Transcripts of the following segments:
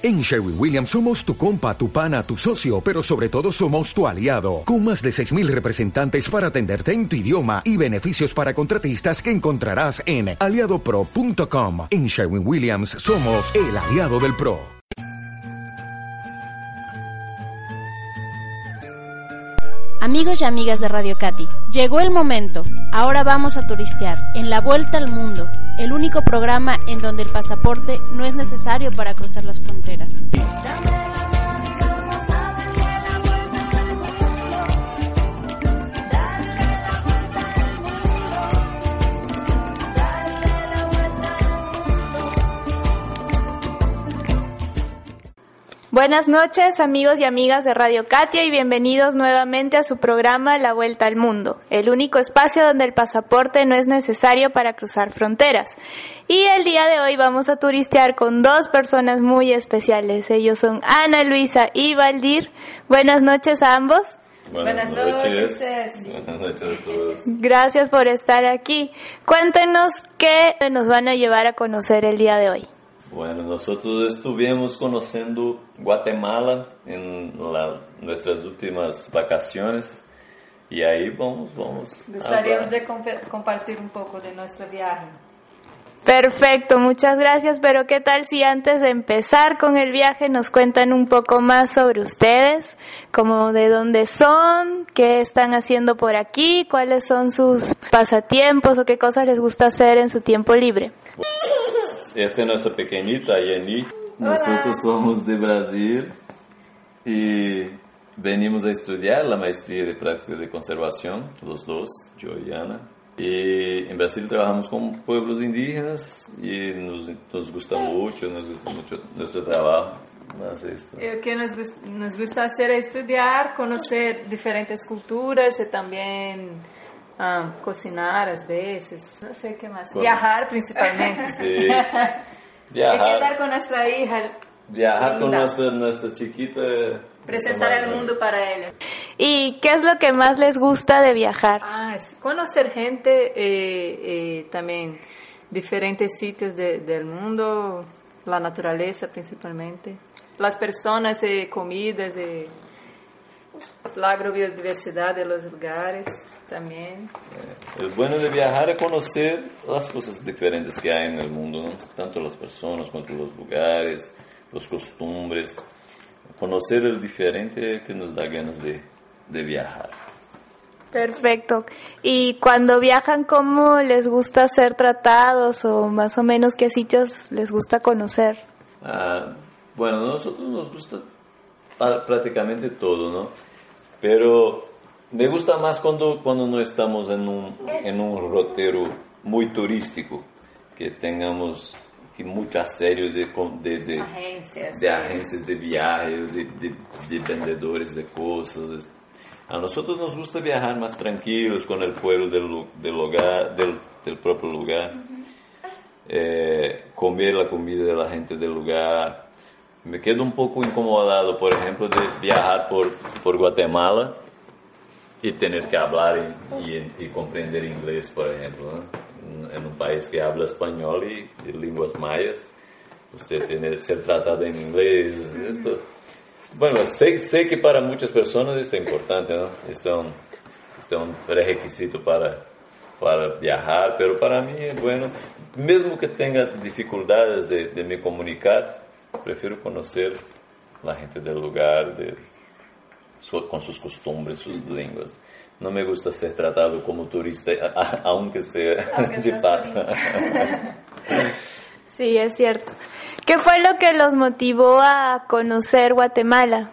En Sherwin Williams somos tu compa, tu pana, tu socio, pero sobre todo somos tu aliado, con más de 6.000 representantes para atenderte en tu idioma y beneficios para contratistas que encontrarás en aliadopro.com. En Sherwin Williams somos el aliado del PRO. Amigos y amigas de Radio Cati, llegó el momento. Ahora vamos a turistear en la vuelta al mundo, el único programa en donde el pasaporte no es necesario para cruzar las fronteras. Buenas noches amigos y amigas de Radio Katia y bienvenidos nuevamente a su programa La Vuelta al Mundo, el único espacio donde el pasaporte no es necesario para cruzar fronteras. Y el día de hoy vamos a turistear con dos personas muy especiales. Ellos son Ana Luisa y Valdir. Buenas noches a ambos. Buenas, noches. Buenas noches a todos. Gracias por estar aquí. Cuéntenos qué nos van a llevar a conocer el día de hoy. Bueno, nosotros estuvimos conociendo Guatemala en la, nuestras últimas vacaciones y ahí vamos, vamos. Gostaríamos de comp compartir un poco de nuestro viaje. Perfecto, muchas gracias. Pero ¿qué tal si antes de empezar con el viaje nos cuentan un poco más sobre ustedes, como de dónde son, qué están haciendo por aquí, cuáles son sus pasatiempos o qué cosas les gusta hacer en su tiempo libre? Esta es nuestra pequeñita, Yeni. Nosotros somos de Brasil y venimos a estudiar la maestría de práctica de conservación, los dos, yo y Ana. Y en Brasil trabajamos con pueblos indígenas y nos, nos gusta mucho, nos gusta mucho nuestro trabajo. Más esto. O que nos, nos gusta hacer es estudiar, conocer diferentes culturas y también um, cocinar às vezes, não sei o que mais. Viajar principalmente. Sí. Viajar. quedar con nuestra hija. Viajar con nuestra, nuestra chiquita. Presentar el mundo para ella. ¿Y qué es lo que más les gusta de viajar? Ah, es conocer gente, eh, eh, también diferentes sitios de, del mundo, la naturaleza principalmente, las personas, eh, comidas, eh, la agrobiodiversidad de los lugares también. Eh, el bueno de viajar es conocer las cosas diferentes que hay en el mundo, ¿no? tanto las personas cuanto los lugares, los costumbres. Conocer el diferente que nos da ganas de, de viajar. Perfecto. Y cuando viajan, ¿cómo les gusta ser tratados o más o menos qué sitios les gusta conocer? Ah, bueno, a nosotros nos gusta prácticamente todo, ¿no? Pero me gusta más cuando, cuando no estamos en un, en un rotero muy turístico, que tengamos que mucho serio de, de, de, agencias, de, agencias de viaje, de, de, de, vendedores de cosas. A nosotros nos gusta viajar más tranquilos con el pueblo del, del, lugar, del, del propio lugar, eh, comer la comida de la gente del lugar. Me quedo un poco incomodado, por ejemplo, de viajar por, por Guatemala y tener que y, y comprender inglés, por ejemplo, ¿no? en un país que habla español y, y, lenguas mayas, usted que ser tratado en inglés. Esto, bueno, sé, sé que para muchas personas esto es importante, ¿no? Esto es un, esto es un requisito para, para viajar, pero para mí, bueno, mesmo que tenga dificultades de, de me comunicar, prefiero conocer la gente del lugar, de, con sus costumbres, sus lenguas. No me gusta ser tratado como turista, aunque sea Aunque de pata. Sí, es cierto. ¿Qué fue lo que los motivó a conocer Guatemala?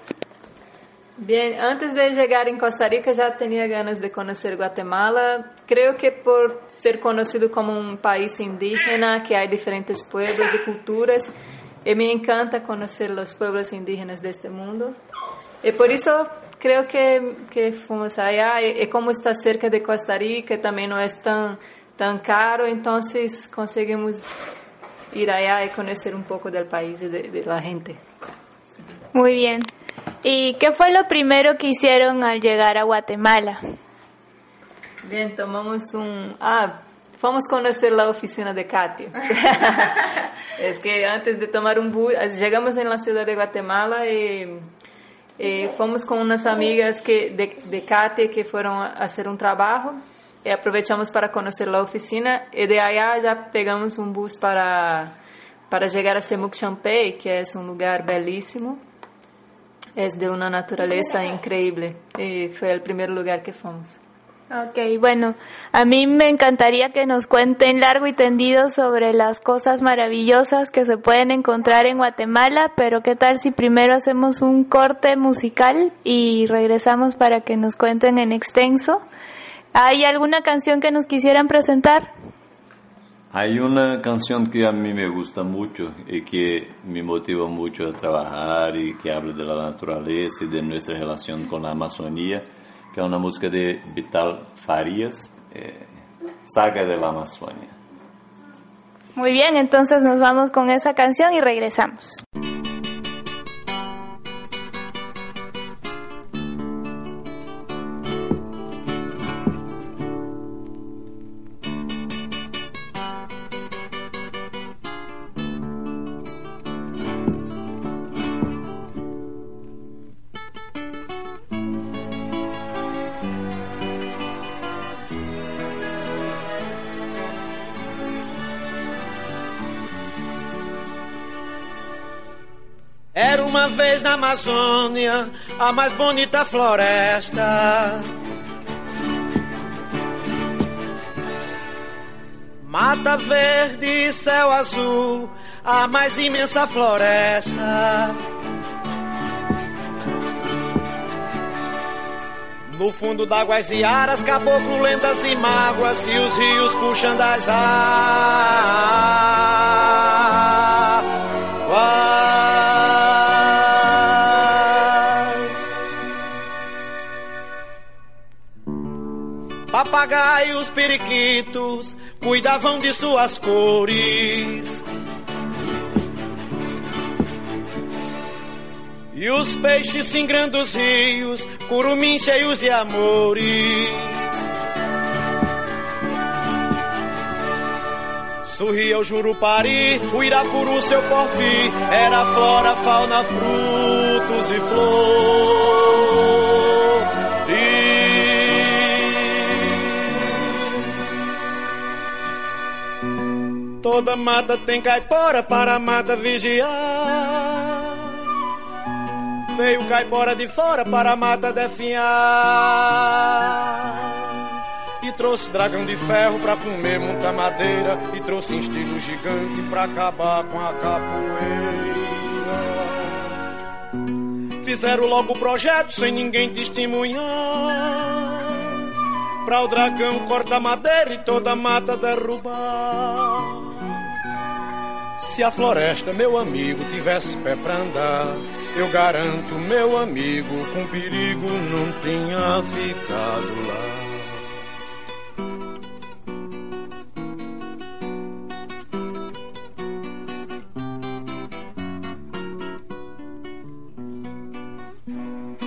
Bien, antes de llegar en Costa Rica ya tenía ganas de conocer Guatemala. Creo que por ser conocido como un país indígena, que hay diferentes pueblos y culturas, y me encanta conocer los pueblos indígenas de este mundo. Y por eso creo que, que fuimos allá. Y, y, como está cerca de Costa Rica, también no es tan, tan caro, entonces conseguimos ir allá y conocer un poco del país y de, de la gente. Muy bien. ¿Y qué fue lo primero que hicieron al llegar a Guatemala? Bien, tomamos un... Ah, conhecer a oficina de Katia. é que antes de tomar um bus, chegamos na cidade de Guatemala e, e fomos com umas amigas que, de, de Katia que foram a fazer um trabalho e aproveitamos para conhecer a oficina e de aí já pegamos um bus para para chegar a Semuc Champey, que é um lugar belíssimo. É de uma natureza increíble e foi o primeiro lugar que fomos. Ok, bueno, a mí me encantaría que nos cuenten largo y tendido sobre las cosas maravillosas que se pueden encontrar en Guatemala, pero ¿qué tal si primero hacemos un corte musical y regresamos para que nos cuenten en extenso? ¿Hay alguna canción que nos quisieran presentar? Hay una canción que a mí me gusta mucho y que me motiva mucho a trabajar y que habla de la naturaleza y de nuestra relación con la Amazonía que é uma música de Vital Farias, eh, Saga de la Amazonia. Muy bien, entonces nos vamos con esa canción y regresamos. Uma vez na Amazônia a mais bonita floresta. Mata verde e céu azul, a mais imensa floresta. No fundo d'águas e aras, caboclo, lendas e mágoas, e os rios puxando as águas. Periquitos, cuidavam de suas cores. E os peixes singrando os rios, curumins cheios de amores. Sorria o Jurupari, o Irapuru, seu porfim, era flora, fauna, frutos e flores. Toda mata tem caipora para a mata vigiar. Veio caipora de fora para a mata definhar. E trouxe dragão de ferro pra comer muita madeira. E trouxe instinto gigante pra acabar com a capoeira. Fizeram logo o projeto sem ninguém testemunhar. Pra o dragão cortar madeira e toda mata derrubar. Se a floresta, meu amigo, tivesse pé pra andar, eu garanto, meu amigo, com perigo não tinha ficado lá.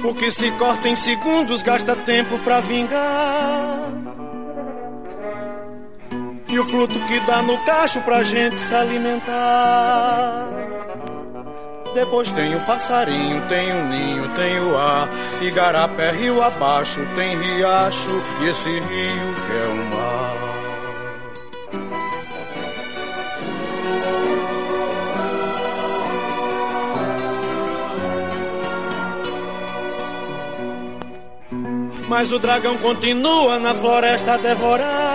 O que se corta em segundos gasta tempo pra vingar. Fruto que dá no cacho pra gente se alimentar. Depois tem o passarinho, tem o ninho, tem o ar. Igarapé, rio abaixo, tem riacho. E esse rio que é o mar. Mas o dragão continua na floresta a devorar.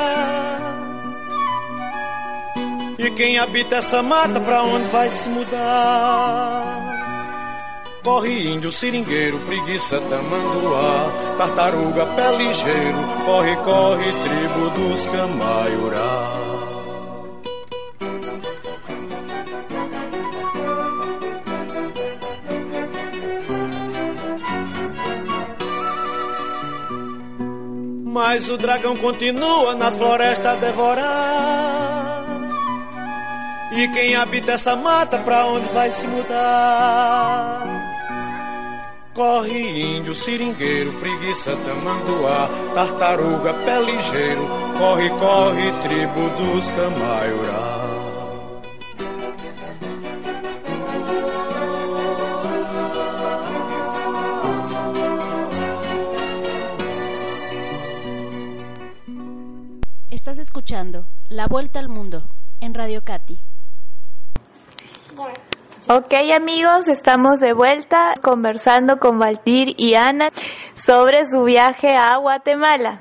Quem habita essa mata, pra onde vai se mudar? Corre índio, seringueiro, preguiça, tamanduá, tartaruga, pé ligeiro, corre, corre, tribo dos camaiurá. Mas o dragão continua na floresta a devorar. E quem habita essa mata, pra onde vai se mudar? Corre índio, seringueiro, preguiça, tamanduá, tartaruga, pé ligeiro, corre, corre, tribo dos camaiurá. Estás escuchando La Vuelta al Mundo en Radio Cati. Ok amigos, estamos de vuelta conversando con Valtir y Ana sobre su viaje a Guatemala.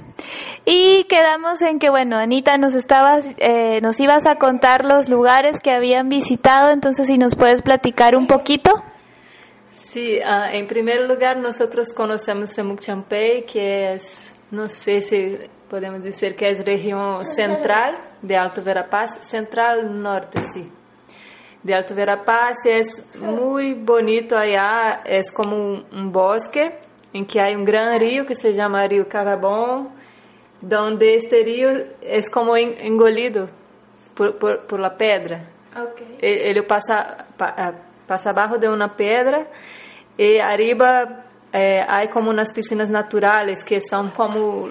Y quedamos en que, bueno, Anita, nos estabas, eh, nos ibas a contar los lugares que habían visitado, entonces si nos puedes platicar un poquito. Sí, uh, en primer lugar nosotros conocemos Semuc Champey, que es, no sé si podemos decir que es región central de Alto Verapaz, central norte, sí. De Alto Verapaz es muy bonito allá, es como un bosque en que hay un gran río que se llama Río Carabón, donde este río es como engolido por, por, por la pedra. Okay. Ele passa, passa abaixo de uma pedra e arriba eh, há como umas piscinas naturais que são como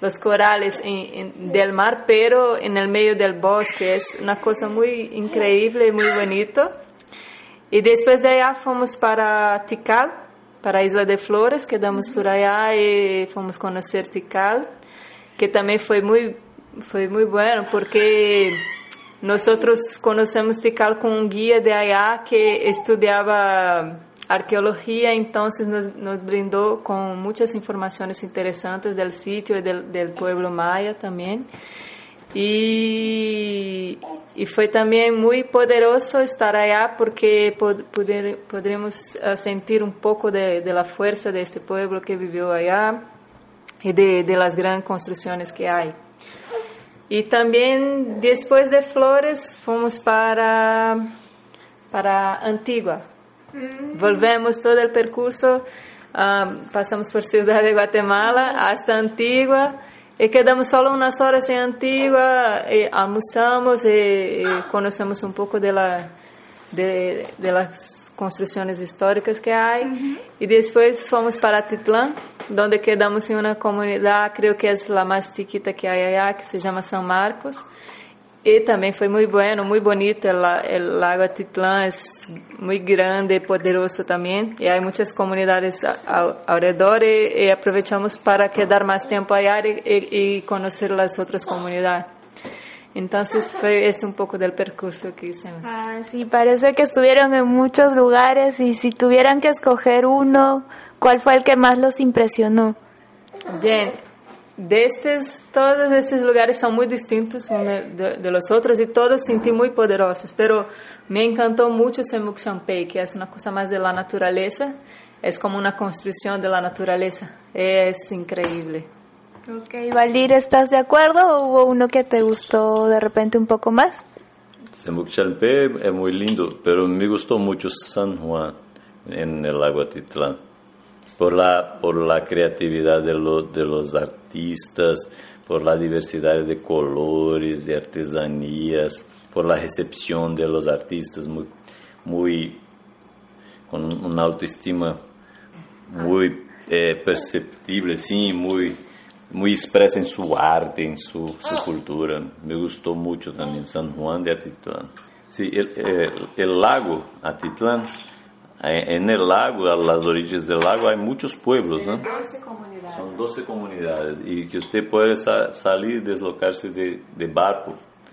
los corales del mar, pero en el medio del bosque. Es una cosa muy increíble, muy bonito. Y después de allá fomos para Tikal, para Isla de Flores, quedamos por allá y fomos conocer Tikal, que también fue muy, fue muy bueno porque nosotros conocemos Tikal con un guía de allá que estudiaba arqueología entonces nos, nos, brindó con muchas informaciones interesantes del sitio y del, del pueblo maya también. Y, y, fue también muy poderoso estar allá porque poder, podremos sentir un poco de, de, la fuerza de este pueblo que vivió allá y de, de las grandes construcciones que hay. Y también después de Flores fuimos para, para Antigua. Volvemos todo el percurso, um, pasamos por Ciudad de Guatemala hasta Antigua y quedamos solo unas horas en Antigua, y almorzamos y, y conocemos un poco de, la, de, de, las construcciones históricas que hay. Uh -huh. Y después fuimos para Titlán, donde quedamos en una comunidad, creo que es la más chiquita que allá, que se llama San Marcos. E também foi muito bueno, muito bonito. O lago Atitlã é muito grande e poderoso também. E há muitas comunidades ao, ao redor para quedar mais tempo aí e, e, e, conhecer as outras comunidades. Então, foi este um pouco do percurso que hicimos. Ah, sí, parece que estuvieron em muitos lugares e se si tuvieran que escolher um, qual foi o que mais los impressionou? Bem de estes, todos esses lugares são muito distintos de, de los outros e todos senti muito poderosos, pero me encantou muito Semuc Champey, que é uma coisa mais de la natureza, é como uma construção de la natureza, é increíble. Ok, Valdir, ¿estás de acuerdo o hubo uno que te gustó de repente un poco más? Semuc Champey é muito lindo, pero me gostou muito San Juan en el lago Atitlán. Por la, por la creatividad de, lo, de los artistas, por la diversidad de colores y artesanías, por la recepción de los artistas muy, muy con una autoestima muy eh, perceptible, sí, muy, muy expresa en su arte, en su, su, cultura. Me gustó mucho también San Juan de Atitlán. Sí, el, el, el lago Atitlán En el lago, a las orillas del lago, hay muchos pueblos, ¿no? 12 comunidades. Son 12 comunidades y que usted puede sa salir y deslocarse de, de barco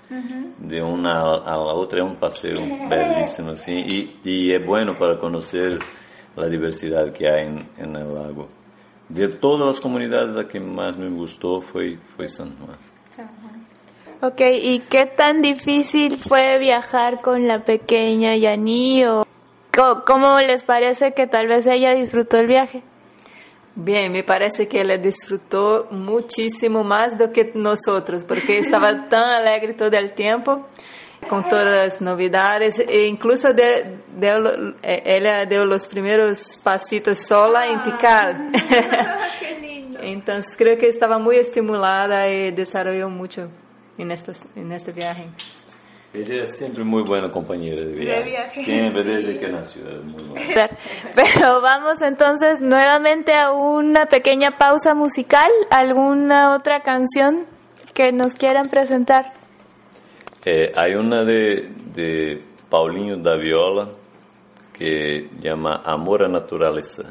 uh -huh. de una a la otra, es un paseo bellísimo, así, y, y, es bueno para conocer la diversidad que hay en, en, el lago. De todas las comunidades, la que más me gustó fue, fue San Juan. Ok, ¿y qué tan difícil fue viajar con la pequeña Yani o ¿Cómo les parece que tal vez ella disfrutó el viaje? Bien, me parece que ella disfrutó muchísimo más do que nosotros, porque estaba tan alegre todo el tiempo con todas las novedades e incluso de, de, ella dio los primeros pasitos sola en Tikal. Qué lindo. Entonces creo que estaba muy estimulada y desarrolló mucho en, estas, en este viaje. Ella es siempre muy buena compañera de viaje. De viaje, Siempre, sí. desde que nació. es muy buena. Pero vamos entonces nuevamente a una pequeña pausa musical. ¿Alguna otra canción que nos quieran presentar? Eh, hay una de, de Paulinho da Viola que llama Amor a Naturaleza.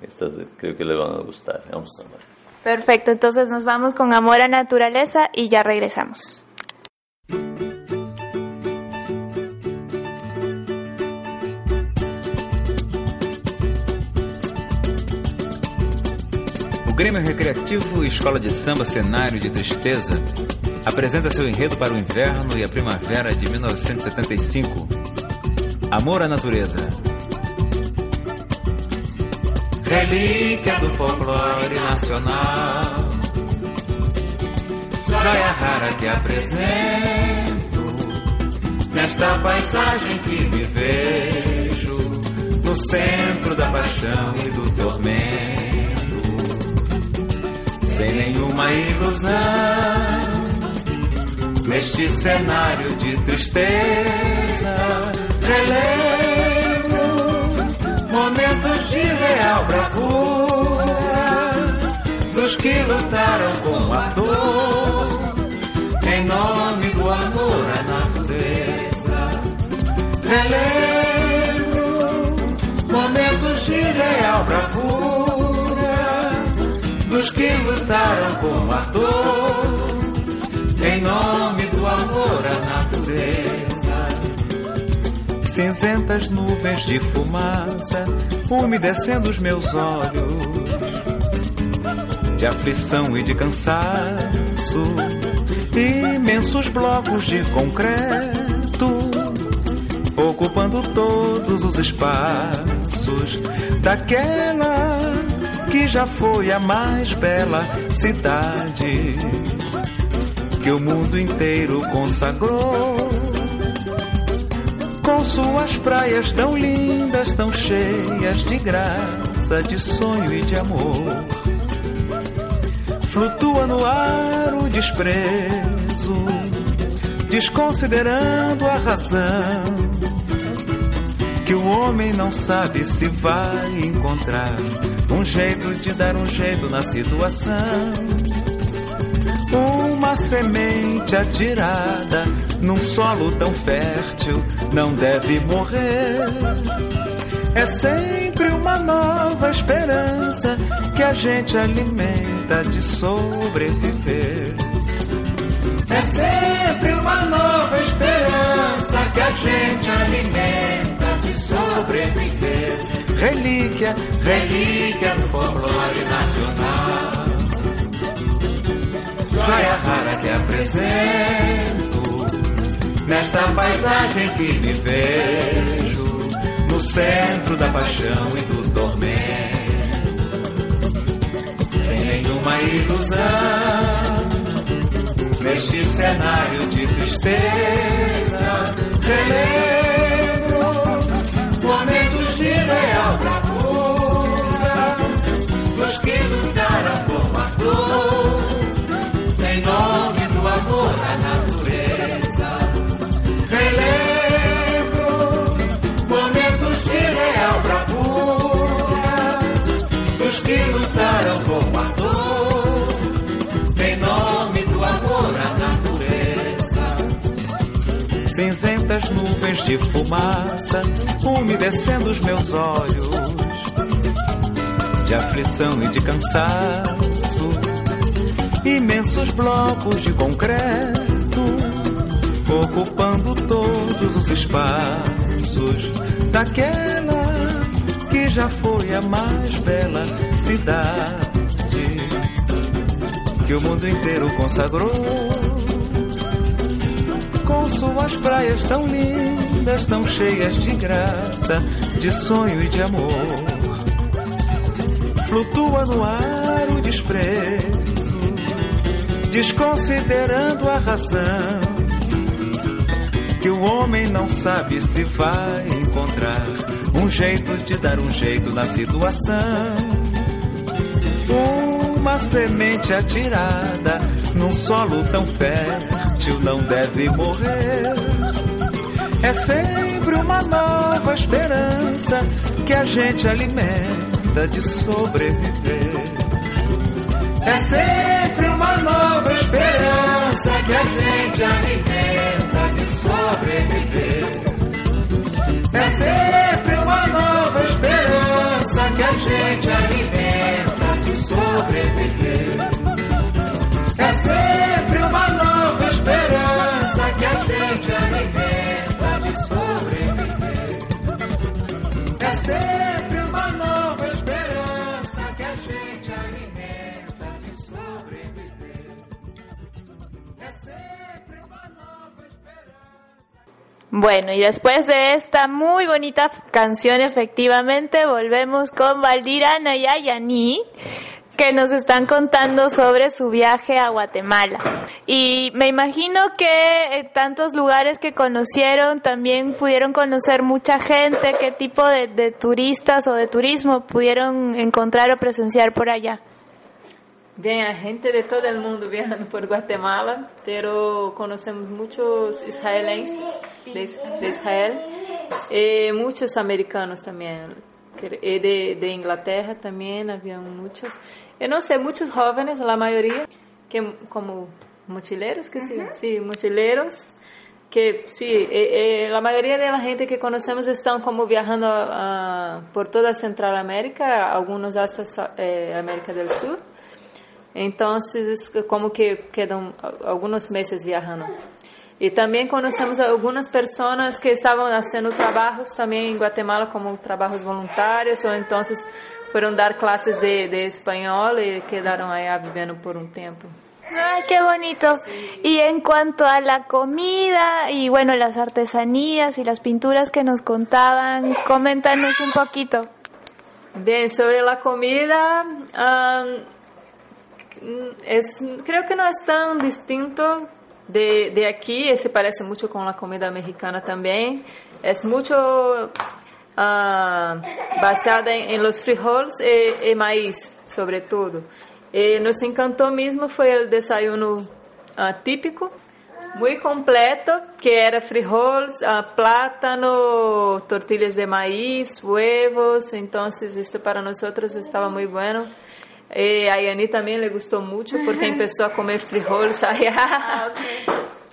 Estas creo que le van a gustar. Es un samba. Perfecto, entonces nos vamos con Amor a Naturaleza y ya regresamos. Grêmio Recreativo Escola de Samba Cenário de Tristeza apresenta seu enredo para o inverno e a primavera de 1975. Amor à Natureza. Relíquia do folclore nacional. Joia rara que apresento nesta paisagem que me vejo no centro da paixão e do tormento sem nenhuma ilusão. Neste cenário de tristeza, relembro momentos de real bravura dos que lutaram com a dor em nome do amor à natureza. Relembro momentos de real bravura dos que lutaram com a dor em nome do amor à natureza. Cinzentas nuvens de fumaça umedecendo os meus olhos, de aflição e de cansaço, imensos blocos de concreto ocupando todos os espaços daquela que já foi a mais bela cidade que o mundo inteiro consagrou. Com suas praias tão lindas, tão cheias de graça, de sonho e de amor. Flutua no ar o desprezo, desconsiderando a razão. Que o homem não sabe se vai encontrar um jeito de dar um jeito na situação. Uma semente atirada num solo tão fértil não deve morrer. É sempre uma nova esperança que a gente alimenta de sobreviver. É sempre uma nova esperança que a gente alimenta de sobreviver. Relíquia, relíquia do folclore nacional. Joia rara que apresento nesta paisagem que me vejo no centro da paixão e do tormento, sem nenhuma ilusão. Neste cenário de tristeza, relembro momentos de real bravura dos que lutaram por uma dor em nome do amor à natureza. Cinzentas nuvens de fumaça umedecendo os meus olhos. De aflição e de cansaço imensos blocos de concreto ocupando todos os espaços daquela que já foi a mais bela cidade que o mundo inteiro consagrou com suas praias tão lindas, tão cheias de graça, de sonho e de amor. Flutua no ar o desprezo desconsiderando a razão. Que o homem não sabe se vai encontrar um jeito de dar um jeito na situação. Uma semente atirada num solo tão fértil não deve morrer. É sempre uma nova esperança que a gente alimenta de sobreviver. É sempre uma nova esperança que a gente alimenta de sobreviver. É sempre uma nova esperança que a gente alimenta de sobreviver. Bueno, y después de esta muy bonita canción, efectivamente, volvemos con Valdira Nayayani, que nos están contando sobre su viaje a Guatemala. Y me imagino que eh, tantos lugares que conocieron también pudieron conocer mucha gente, qué tipo de turistas o de turismo pudieron encontrar o presenciar por allá. Vem a gente de todo el mundo viajando por Guatemala, pero conocemos muchos israelenses de, de Israel y muchos americanos también. Y de, de Inglaterra también había muchos. Yo no sé, muchos jóvenes, la mayoría, que como mochileros, que sí, sí, mochileros, que sí, eh, eh, la mayoría de la gente que conocemos están como viajando por toda Central América, algunos hasta Sa- eh, América del Sur. Entonces, como que quedan algunos meses viajando. Y también conocemos a algunas personas que estaban haciendo trabajos también en Guatemala como trabajos voluntarios o entonces fueron dar clases de, de español y quedaron allá viviendo por un tiempo. Ay, qué bonito. Y en cuanto a la comida y bueno, las artesanías y las pinturas que nos contaban, coméntanos un poquito. Bien, sobre la comida, am, es, creo que no es tan distinto de, de aquí, se parece mucho con la comida mexicana también. Es mucho ah, basada en, en los frijoles y, y maíz, sobre todo. Eh, nos encantó mismo fue el desayuno ah, típico, muy completo, que era frijoles, ah, plátano, tortillas de maíz, huevos, entonces esto para nosotros estaba muy bueno. Eh, a Yani también le gustó mucho porque empezó a comer frijoles allá.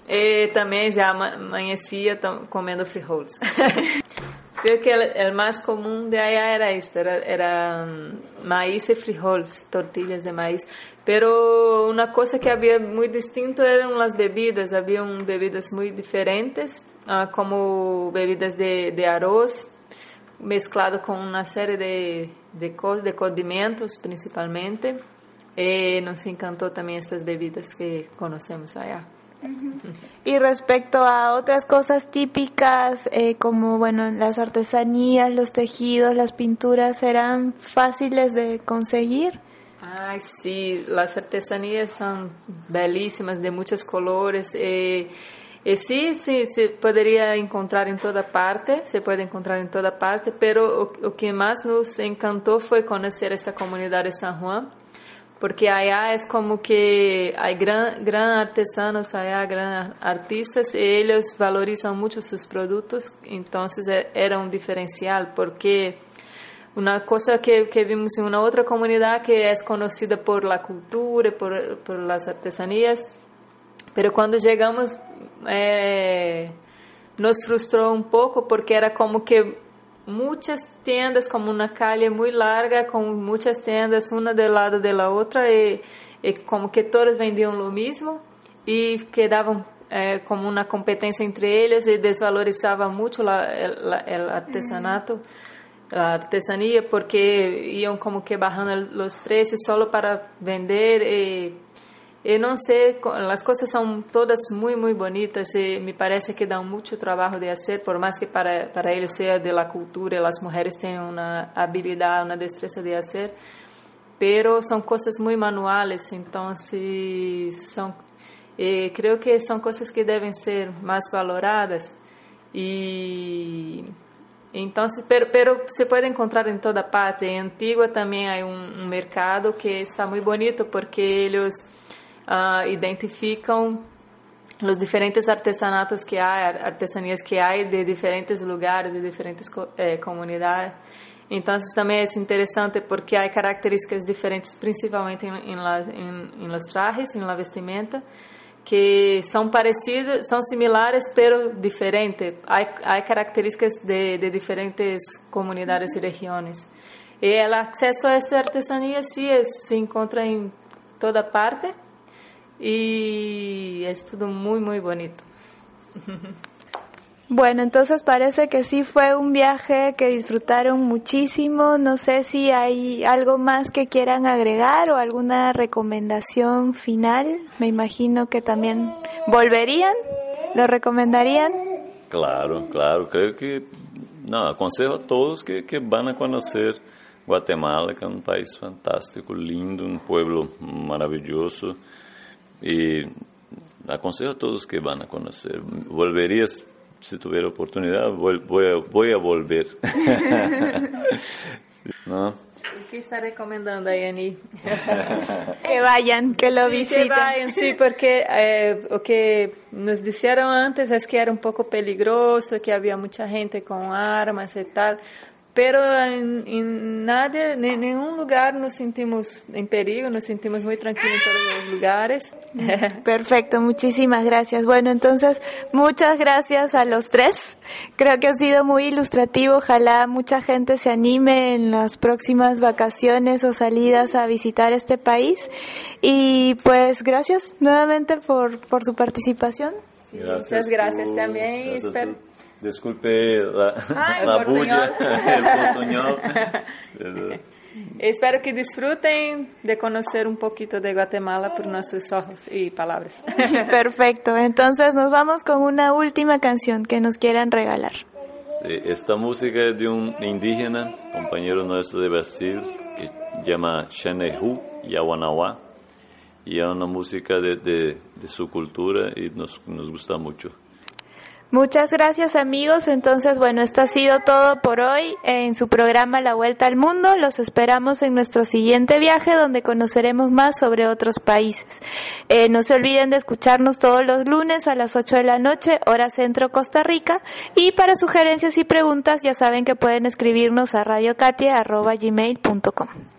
Eh, también ya ama- amanecía tom- comiendo frijoles. Creo que el, el más común de allá era esto, era, era, mm, maíz y frijoles, tortillas de maíz. Pero una cosa que había muy distinto eran las bebidas, habían bebidas muy diferentes, ah, como bebidas de, de arroz, mezclado con una serie de, de de condimentos principalmente. Eh, nos encantó también estas bebidas que conocemos allá. Y respecto a otras cosas típicas, eh, como bueno, las artesanías, los tejidos, las pinturas, ¿eran fáciles de conseguir? Ay, sí, las artesanías son belísimas, de muchos colores. Eh, eh, sí, sí, se podría encontrar en toda parte, se puede encontrar en toda parte, pero o, o que más nos encantó fue conocer esta comunidad de San Juan, porque allá es como que hay gran, gran artesanos allá, gran artistas, y ellos valorizan mucho sus productos, entonces eh, era un diferencial, porque una cosa que, que vimos en una otra comunidad que es conocida por la cultura, por, por las artesanías, pero cuando llegamos eh, nos frustró un poco porque era como que muchas tiendas, como una calle muy larga, con muchas tiendas una del lado de la otra y, y como que todos vendían lo mismo y quedaban eh, como una competencia entre ellos y desvalorizaba mucho la, el, la- el artesanato la artesanía porque iban como que bajando los precios solo para vender y, y no sé, co- las cosas son todas muy muy bonitas y me parece que dan mucho trabajo de hacer, por más que para, para ellos sea de cultura, las mujeres tienen una habilidad, una destreza de hacer, pero son cosas muy manuales, entonces son, eh, creo que son cosas que deben ser más valoradas y entonces, pero, pero se puede encontrar en toda parte. En Antigua también hay un, un mercado que está muy bonito porque ellos ah, identifican los diferentes artesanatos que hay, artesanías que hay de diferentes lugares, de diferentes eh, comunidades. Entonces también es interesante porque hay características diferentes, principalmente en, en los trajes, en la vestimenta, que são parecidas, são similares, pero diferentes. Há, há características de, de diferentes comunidades e regiões. E o acesso a esta artesania sim, se encontra em toda parte e é tudo muito, muito bonito. Bueno, entonces parece que sí fue un viaje que disfrutaron muchísimo. No sé si hay algo más que quieran agregar o alguna recomendación final. Me imagino que también volverían. ¿Lo recomendarían? Claro, claro. Creo que, no, aconsejo a todos que, que van a conocer Guatemala, que é um país fantástico, lindo, um pueblo maravilhoso. Y aconsejo a todos que van a conocer. Volverías, si tuviera oportunidad, voy, voy, a, voy a, volver. ¿No? ¿Qué está recomendando Ayani? que vayan, que lo sí, visiten. Que vayan, sí, porque eh, lo que nos dijeron antes es que era un poco peligroso, que había mucha gente con armas y tal pero en, en nadie, en ningún lugar nos sentimos en peligro, nos sentimos muy tranquilos en todos los lugares. Perfecto, muchísimas gracias. Bueno, entonces, muchas gracias a los tres. Creo que ha sido muy ilustrativo. Ojalá mucha gente se anime en las próximas vacaciones o salidas a visitar este país. Y pues, gracias nuevamente por, por su participación. Muchas gracias también. Desculpe la, Ay, la bulla, el portuñol. Espero que disfruten de conocer un poquito de Guatemala por nuestros ojos y palabras. Perfecto, entonces nos vamos con una última canción que nos quieran regalar. Sí, esta música es de un indígena, compañero nuestro de Brasil, que llama Xenehu Yawanawa, y es una música de, de, de su cultura y nos, nos gusta mucho. Muchas gracias amigos. Entonces, bueno, esto ha sido todo por hoy en su programa La Vuelta al Mundo. Los esperamos en nuestro siguiente viaje donde conoceremos más sobre otros países. Eh, no se olviden de escucharnos todos los lunes a las 8 de la noche, hora centro Costa Rica. Y para sugerencias y preguntas ya saben que pueden escribirnos a radiocatia.gmail.com.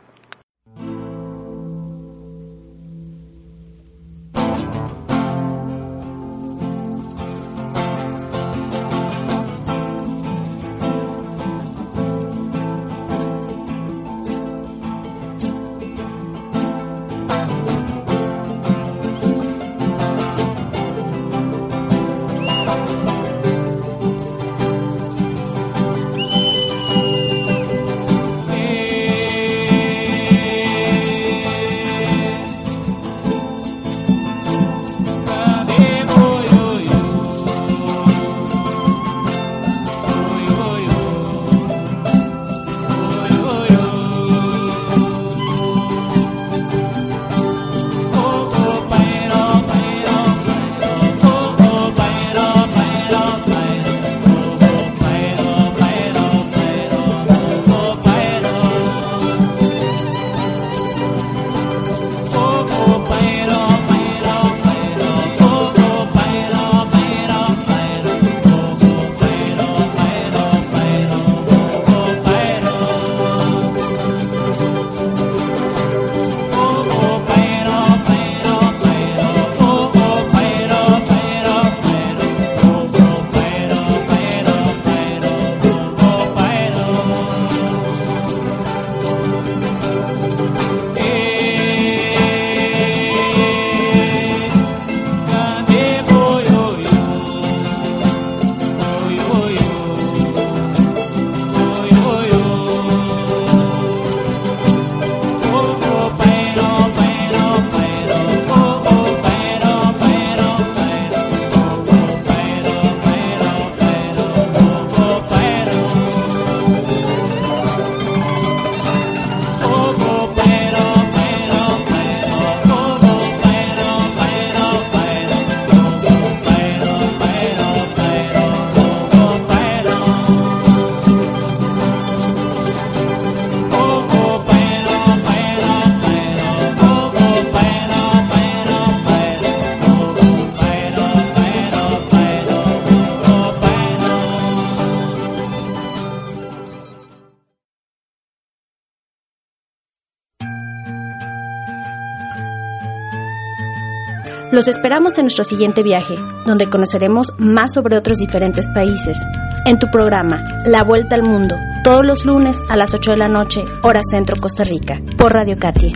Los esperamos en nuestro siguiente viaje, donde conoceremos más sobre otros diferentes países. En tu programa, La Vuelta al Mundo, todos los lunes a las 8 de la noche, hora centro Costa Rica, por Radio Katy.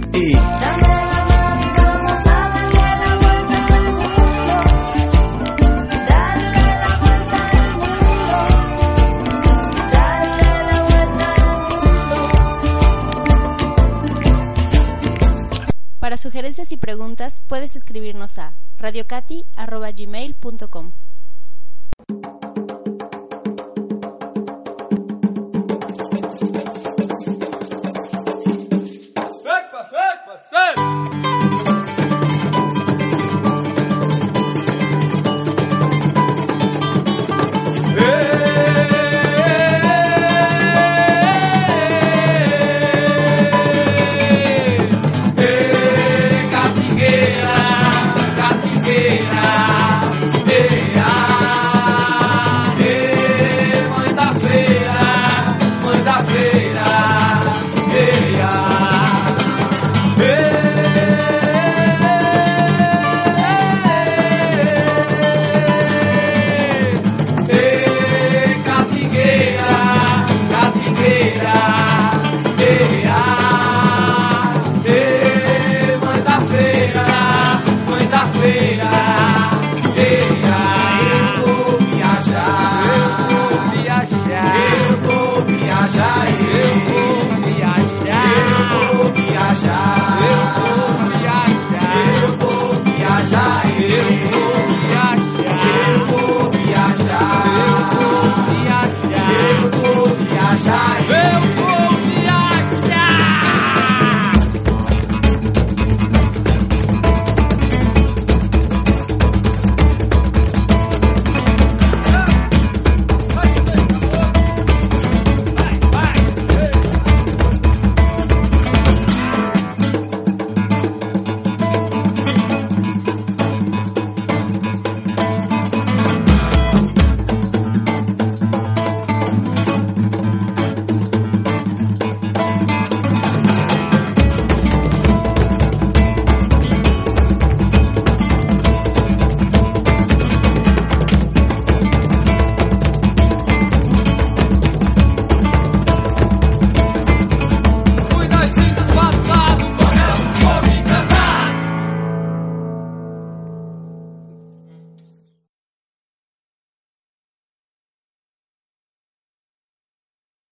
Sugerencias y preguntas puedes escribirnos a radiocati.gmail.com.